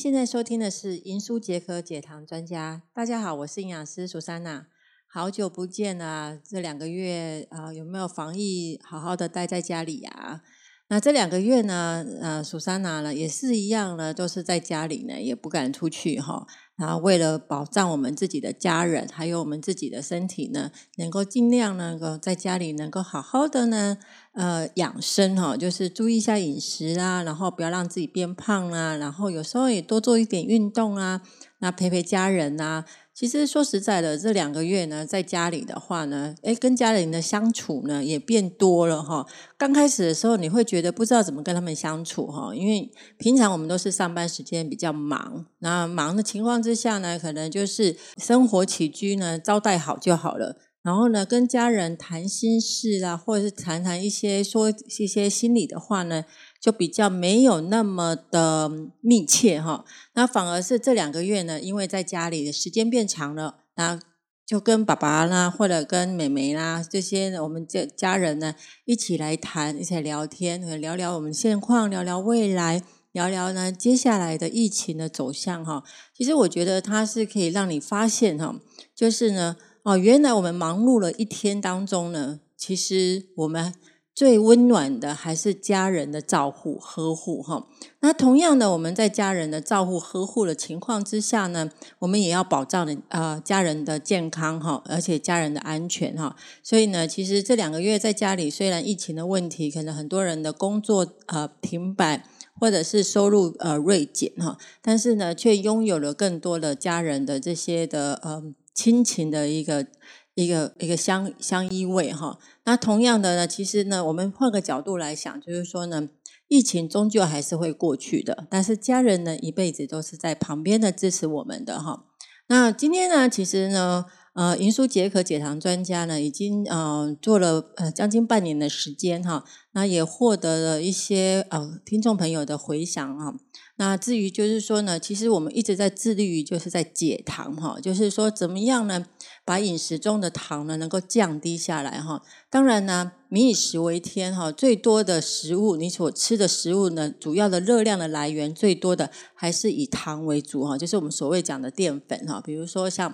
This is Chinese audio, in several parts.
现在收听的是《银书解渴解糖专家》。大家好，我是营养师苏珊娜。好久不见啊！这两个月啊，有没有防疫好好的待在家里呀？那这两个月呢，呃，苏珊娜呢也是一样呢，都是在家里呢，也不敢出去哈。然后为了保障我们自己的家人，还有我们自己的身体呢，能够尽量能够在家里能够好好的呢，呃，养生哈，就是注意一下饮食啊，然后不要让自己变胖啊，然后有时候也多做一点运动啊，那陪陪家人啊。其实说实在的，这两个月呢，在家里的话呢，诶跟家人的相处呢也变多了哈。刚开始的时候，你会觉得不知道怎么跟他们相处哈，因为平常我们都是上班时间比较忙，那忙的情况之下呢，可能就是生活起居呢招待好就好了。然后呢，跟家人谈心事啊，或者是谈谈一些说一些心里的话呢。就比较没有那么的密切哈，那反而是这两个月呢，因为在家里的时间变长了，那就跟爸爸啦，或者跟妹妹啦这些我们这家人呢一起来谈，一起聊天，聊聊我们现况，聊聊未来，聊聊呢接下来的疫情的走向哈。其实我觉得它是可以让你发现哈，就是呢哦，原来我们忙碌了一天当中呢，其实我们。最温暖的还是家人的照护呵护哈。那同样的，我们在家人的照护呵护的情况之下呢，我们也要保障的呃家人的健康哈，而且家人的安全哈。所以呢，其实这两个月在家里，虽然疫情的问题，可能很多人的工作呃停摆，或者是收入呃锐减哈，但是呢，却拥有了更多的家人的这些的呃亲情的一个。一个一个相相依偎哈，那同样的呢，其实呢，我们换个角度来想，就是说呢，疫情终究还是会过去的，但是家人呢，一辈子都是在旁边的支持我们的哈。那今天呢，其实呢，呃，银舒解渴解糖专家呢，已经呃做了呃将近半年的时间哈，那也获得了一些呃听众朋友的回响啊。那至于就是说呢，其实我们一直在致力于就是在解糖哈，就是说怎么样呢，把饮食中的糖呢能够降低下来哈。当然呢，民以食为天哈，最多的食物你所吃的食物呢，主要的热量的来源最多的还是以糖为主哈，就是我们所谓讲的淀粉哈，比如说像。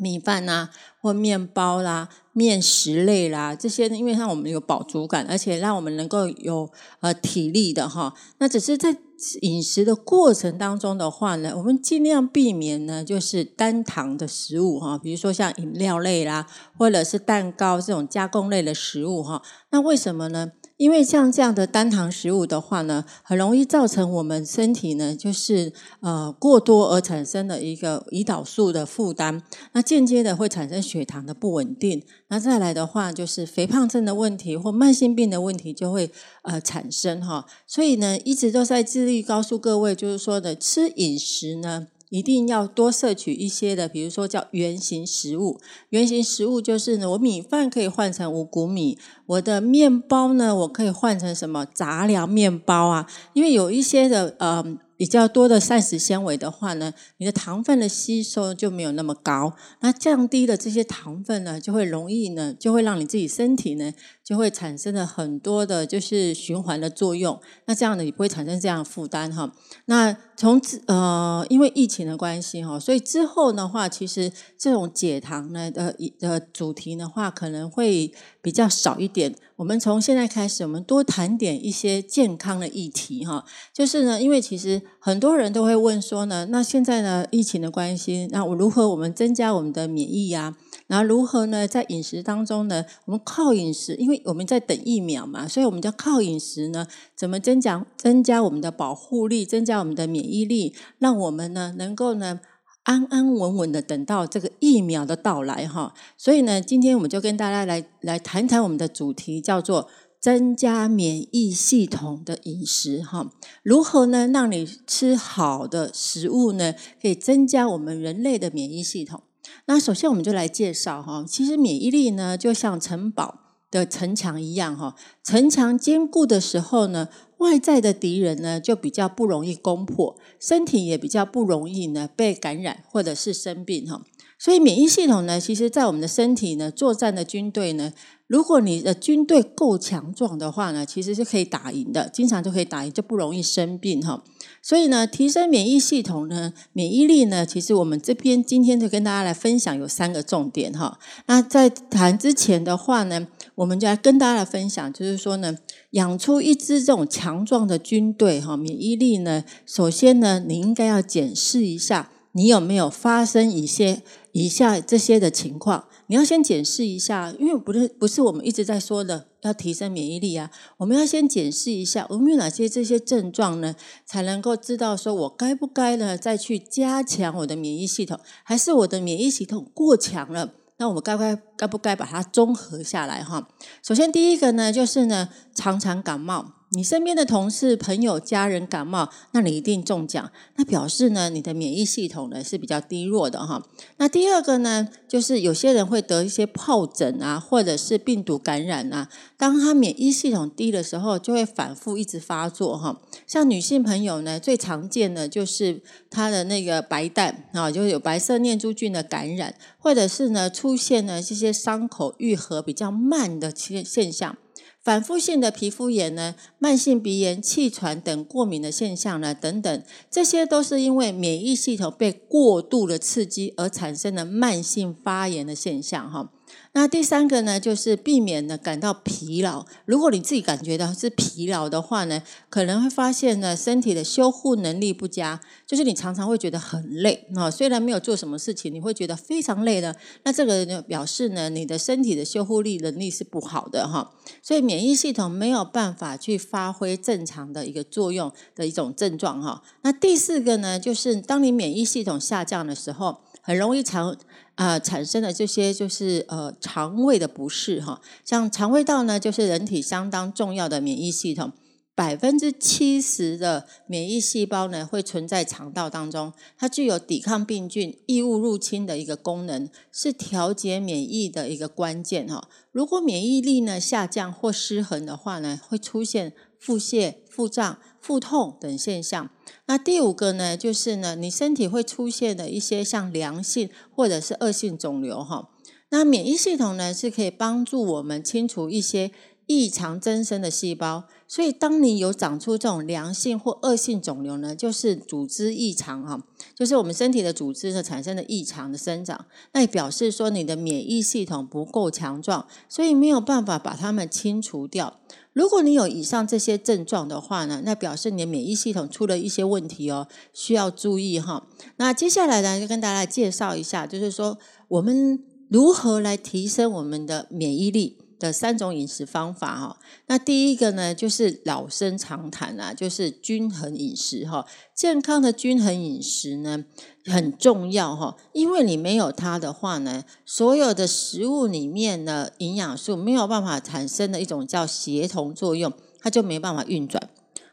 米饭呐，或面包啦、面食类啦，这些因为让我们有饱足感，而且让我们能够有呃体力的哈。那只是在饮食的过程当中的话呢，我们尽量避免呢，就是单糖的食物哈，比如说像饮料类啦，或者是蛋糕这种加工类的食物哈。那为什么呢？因为像这样的单糖食物的话呢，很容易造成我们身体呢，就是呃过多而产生的一个胰岛素的负担，那间接的会产生血糖的不稳定，那再来的话就是肥胖症的问题或慢性病的问题就会呃产生哈，所以呢，一直都在致力告诉各位，就是说的吃饮食呢。一定要多摄取一些的，比如说叫原型食物。原型食物就是呢，我米饭可以换成五谷米，我的面包呢，我可以换成什么杂粮面包啊？因为有一些的呃。比较多的膳食纤维的话呢，你的糖分的吸收就没有那么高。那降低了这些糖分呢，就会容易呢，就会让你自己身体呢，就会产生了很多的，就是循环的作用。那这样呢，也不会产生这样的负担哈。那从呃，因为疫情的关系哈，所以之后的话，其实这种解糖呢的的主题的话，可能会比较少一点。我们从现在开始，我们多谈点一些健康的议题哈。就是呢，因为其实很多人都会问说呢，那现在呢疫情的关系，那我如何我们增加我们的免疫呀？然后如何呢，在饮食当中呢，我们靠饮食，因为我们在等疫苗嘛，所以我们就靠饮食呢，怎么增加增加我们的保护力，增加我们的免疫力，让我们呢能够呢。安安稳稳的等到这个疫苗的到来哈，所以呢，今天我们就跟大家来来谈谈我们的主题，叫做增加免疫系统的饮食哈。如何呢，让你吃好的食物呢，可以增加我们人类的免疫系统？那首先我们就来介绍哈，其实免疫力呢，就像城堡。的城墙一样哈，城墙坚固的时候呢，外在的敌人呢就比较不容易攻破，身体也比较不容易呢被感染或者是生病哈。所以免疫系统呢，其实在我们的身体呢，作战的军队呢，如果你的军队够强壮的话呢，其实是可以打赢的，经常就可以打赢，就不容易生病哈。所以呢，提升免疫系统呢，免疫力呢，其实我们这边今天就跟大家来分享有三个重点哈。那在谈之前的话呢，我们就来跟大家来分享，就是说呢，养出一支这种强壮的军队哈，免疫力呢，首先呢，你应该要检视一下。你有没有发生一些以下这些的情况？你要先检视一下，因为不是不是我们一直在说的要提升免疫力啊。我们要先检视一下，我们有哪些这些症状呢，才能够知道说我该不该呢再去加强我的免疫系统，还是我的免疫系统过强了？那我们该不该该不该把它综合下来哈？首先第一个呢，就是呢常常感冒。你身边的同事、朋友、家人感冒，那你一定中奖，那表示呢，你的免疫系统呢是比较低弱的哈。那第二个呢，就是有些人会得一些疱疹啊，或者是病毒感染啊。当他免疫系统低的时候，就会反复一直发作哈。像女性朋友呢，最常见的就是她的那个白带啊，就有白色念珠菌的感染，或者是呢出现了这些伤口愈合比较慢的现现象。反复性的皮肤炎呢，慢性鼻炎、气喘等过敏的现象呢，等等，这些都是因为免疫系统被过度的刺激而产生的慢性发炎的现象，哈。那第三个呢，就是避免呢感到疲劳。如果你自己感觉到是疲劳的话呢，可能会发现呢身体的修护能力不佳，就是你常常会觉得很累啊。虽然没有做什么事情，你会觉得非常累的。那这个呢表示呢你的身体的修护力能力是不好的哈。所以免疫系统没有办法去发挥正常的一个作用的一种症状哈。那第四个呢，就是当你免疫系统下降的时候，很容易常。啊，产生的这些就是呃肠胃的不适哈，像肠胃道呢，就是人体相当重要的免疫系统，百分之七十的免疫细胞呢会存在肠道当中，它具有抵抗病菌、异物入侵的一个功能，是调节免疫的一个关键哈。如果免疫力呢下降或失衡的话呢，会出现腹泻、腹胀。腹痛等现象。那第五个呢，就是呢，你身体会出现的一些像良性或者是恶性肿瘤哈。那免疫系统呢，是可以帮助我们清除一些异常增生的细胞。所以，当你有长出这种良性或恶性肿瘤呢，就是组织异常哈，就是我们身体的组织呢产生的异常的生长，那也表示说你的免疫系统不够强壮，所以没有办法把它们清除掉。如果你有以上这些症状的话呢，那表示你的免疫系统出了一些问题哦，需要注意哈。那接下来呢，就跟大家介绍一下，就是说我们如何来提升我们的免疫力的三种饮食方法哈。那第一个呢，就是老生常谈啊，就是均衡饮食哈。健康的均衡饮食呢。很重要哈，因为你没有它的话呢，所有的食物里面的营养素没有办法产生的一种叫协同作用，它就没办法运转。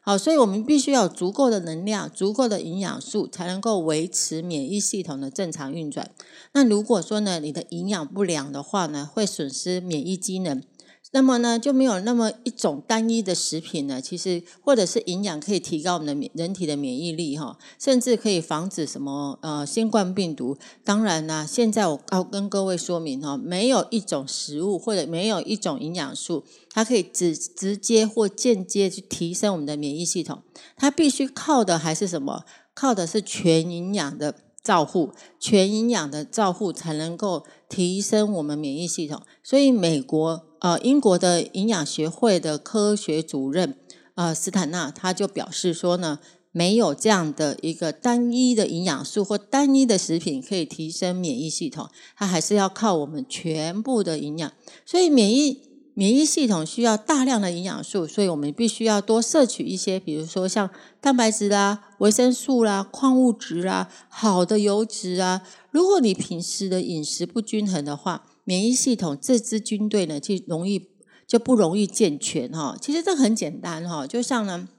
好，所以我们必须要有足够的能量、足够的营养素，才能够维持免疫系统的正常运转。那如果说呢，你的营养不良的话呢，会损失免疫机能。那么呢，就没有那么一种单一的食品呢，其实或者是营养可以提高我们的人体的免疫力哈，甚至可以防止什么呃新冠病毒。当然呢，现在我要跟各位说明哈，没有一种食物或者没有一种营养素，它可以直直接或间接去提升我们的免疫系统。它必须靠的还是什么？靠的是全营养的照护，全营养的照护才能够提升我们免疫系统。所以美国。呃，英国的营养学会的科学主任呃斯坦纳他就表示说呢，没有这样的一个单一的营养素或单一的食品可以提升免疫系统，它还是要靠我们全部的营养。所以免疫免疫系统需要大量的营养素，所以我们必须要多摄取一些，比如说像蛋白质啦、维生素啦、矿物质啦、好的油脂啊。如果你平时的饮食不均衡的话，免疫系统这支军队呢，就容易就不容易健全哈。其实这很简单哈，就像呢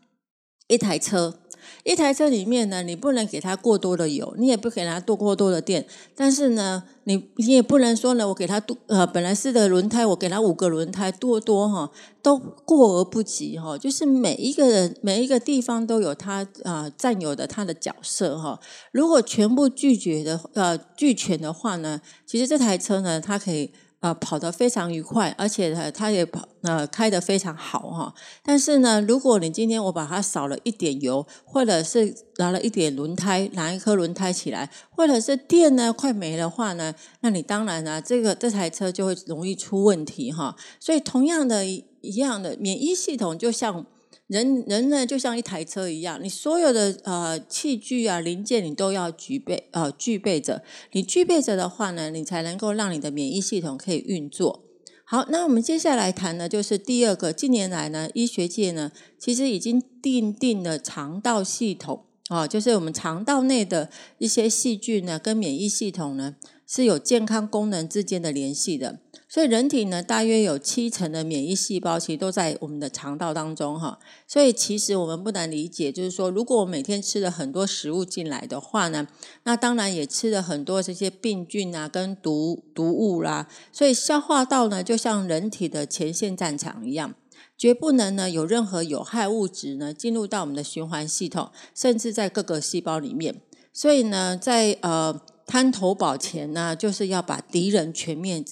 一台车，一台车里面呢，你不能给它过多的油，你也不给它多过多的电，但是呢，你你也不能说呢，我给它多呃，本来四个轮胎，我给它五个轮胎，多多哈，都过而不及哈。就是每一个人每一个地方都有它啊占有的它的角色哈。如果全部拒绝的呃俱全的话呢，其实这台车呢，它可以。呃，跑得非常愉快，而且呢，它也跑呃开得非常好哈。但是呢，如果你今天我把它少了一点油，或者是拿了一点轮胎，拿一颗轮胎起来，或者是电呢快没的话呢，那你当然呢，这个这台车就会容易出问题哈。所以，同样的一样的免疫系统，就像。人人呢，就像一台车一样，你所有的呃器具啊零件，你都要具备呃具备着。你具备着的话呢，你才能够让你的免疫系统可以运作。好，那我们接下来谈的就是第二个。近年来呢，医学界呢，其实已经定定了肠道系统啊，就是我们肠道内的一些细菌呢，跟免疫系统呢是有健康功能之间的联系的。所以人体呢，大约有七成的免疫细胞其实都在我们的肠道当中哈。所以其实我们不难理解，就是说，如果我每天吃了很多食物进来的话呢，那当然也吃了很多这些病菌啊跟毒毒物啦。所以消化道呢，就像人体的前线战场一样，绝不能呢有任何有害物质呢进入到我们的循环系统，甚至在各个细胞里面。所以呢，在呃贪头保前呢，就是要把敌人全面。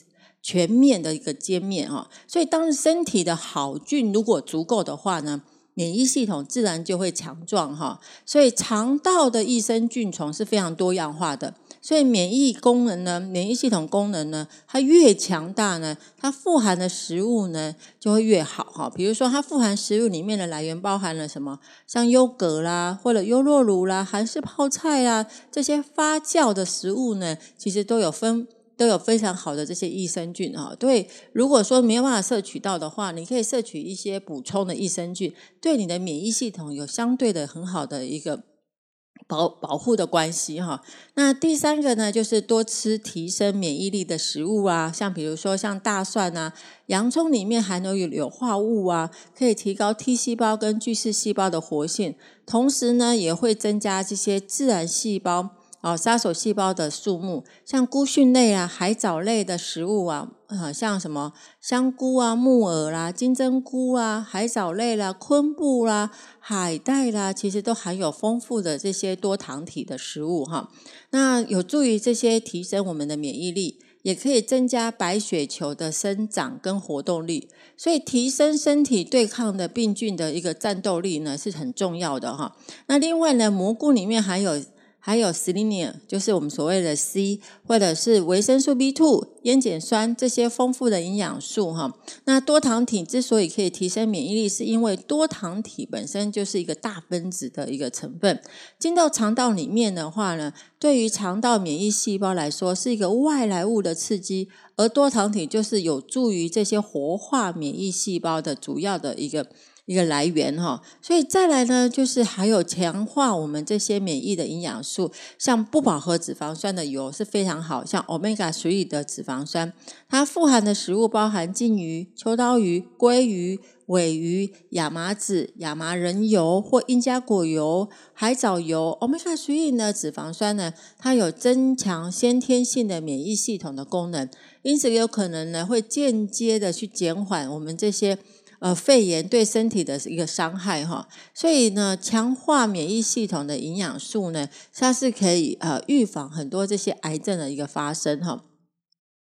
全面的一个歼灭哈，所以当身体的好菌如果足够的话呢，免疫系统自然就会强壮哈。所以肠道的益生菌虫是非常多样化的。所以免疫功能呢，免疫系统功能呢，它越强大呢，它富含的食物呢就会越好哈。比如说，它富含食物里面的来源包含了什么？像优格啦，或者优酪乳啦，韩式泡菜啦，这些发酵的食物呢，其实都有分。都有非常好的这些益生菌哈，对，如果说没有办法摄取到的话，你可以摄取一些补充的益生菌，对你的免疫系统有相对的很好的一个保保护的关系哈。那第三个呢，就是多吃提升免疫力的食物啊，像比如说像大蒜啊、洋葱里面含有有化物啊，可以提高 T 细胞跟巨噬细胞的活性，同时呢，也会增加这些自然细胞。哦，杀手细胞的数目，像菇蕈类啊、海藻类的食物啊，呃，像什么香菇啊、木耳啦、金针菇啊、海藻类啦、昆布啦、海带啦，其实都含有丰富的这些多糖体的食物哈。那有助于这些提升我们的免疫力，也可以增加白血球的生长跟活动力，所以提升身体对抗的病菌的一个战斗力呢是很重要的哈。那另外呢，蘑菇里面含有。还有 selenium，就是我们所谓的 C，或者是维生素 B2、烟碱酸这些丰富的营养素哈。那多糖体之所以可以提升免疫力，是因为多糖体本身就是一个大分子的一个成分，进到肠道里面的话呢，对于肠道免疫细胞来说是一个外来物的刺激，而多糖体就是有助于这些活化免疫细胞的主要的一个。一个来源哈，所以再来呢，就是还有强化我们这些免疫的营养素，像不饱和脂肪酸的油是非常好，像 omega three 的脂肪酸，它富含的食物包含金鱼、秋刀鱼、鲑鱼、尾鱼、亚麻籽、亚麻仁油或印加果油、海藻油。omega three 的脂肪酸呢，它有增强先天性的免疫系统的功能，因此有可能呢会间接的去减缓我们这些。呃，肺炎对身体的一个伤害哈，所以呢，强化免疫系统的营养素呢，它是可以呃预防很多这些癌症的一个发生哈。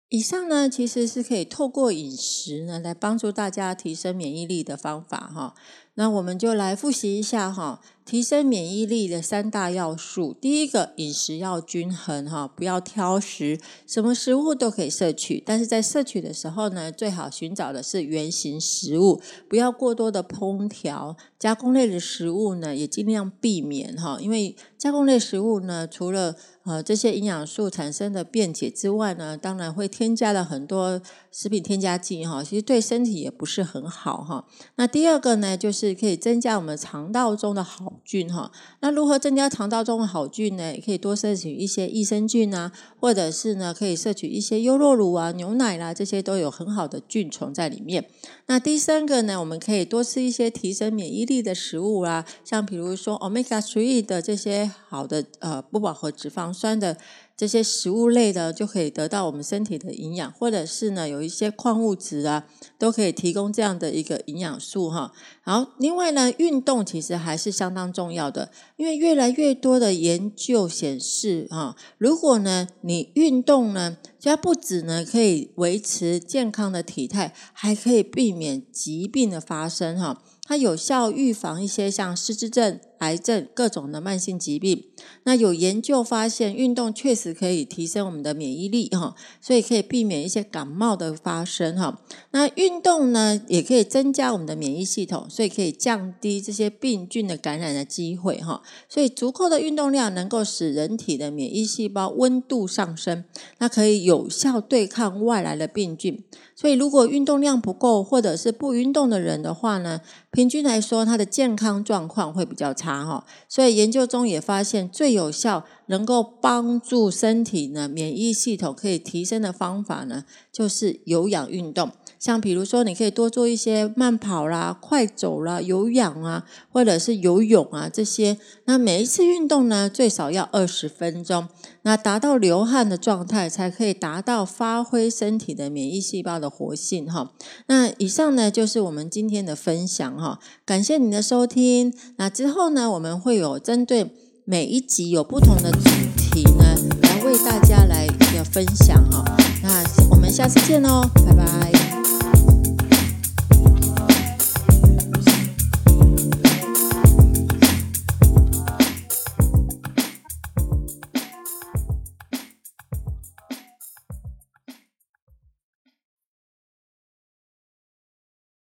以上呢，其实是可以透过饮食呢，来帮助大家提升免疫力的方法哈。那我们就来复习一下哈，提升免疫力的三大要素。第一个，饮食要均衡哈，不要挑食，什么食物都可以摄取，但是在摄取的时候呢，最好寻找的是原形食物，不要过多的烹调。加工类的食物呢，也尽量避免哈，因为加工类食物呢，除了呃这些营养素产生的便捷之外呢，当然会添加了很多食品添加剂哈，其实对身体也不是很好哈。那第二个呢，就是可以增加我们肠道中的好菌哈。那如何增加肠道中的好菌呢？也可以多摄取一些益生菌啊，或者是呢，可以摄取一些优酪乳啊、牛奶啦，这些都有很好的菌虫在里面。那第三个呢，我们可以多吃一些提升免疫力的食物啦，像比如说 omega three 的这些好的呃不饱和脂肪酸的。这些食物类的就可以得到我们身体的营养，或者是呢有一些矿物质啊，都可以提供这样的一个营养素哈。然后另外呢，运动其实还是相当重要的，因为越来越多的研究显示哈，如果呢你运动呢，它不止呢可以维持健康的体态，还可以避免疾病的发生哈。它有效预防一些像失智症。癌症各种的慢性疾病，那有研究发现，运动确实可以提升我们的免疫力哈，所以可以避免一些感冒的发生哈。那运动呢，也可以增加我们的免疫系统，所以可以降低这些病菌的感染的机会哈。所以足够的运动量能够使人体的免疫细胞温度上升，那可以有效对抗外来的病菌。所以如果运动量不够，或者是不运动的人的话呢，平均来说，他的健康状况会比较差。哈，所以研究中也发现，最有效能够帮助身体呢免疫系统可以提升的方法呢，就是有氧运动。像比如说，你可以多做一些慢跑啦、快走啦、有氧啊，或者是游泳啊这些。那每一次运动呢，最少要二十分钟，那达到流汗的状态，才可以达到发挥身体的免疫细胞的活性哈。那以上呢，就是我们今天的分享哈。感谢您的收听。那之后呢，我们会有针对每一集有不同的主题呢，来为大家来一个分享哈。那我们下次见喽，拜拜。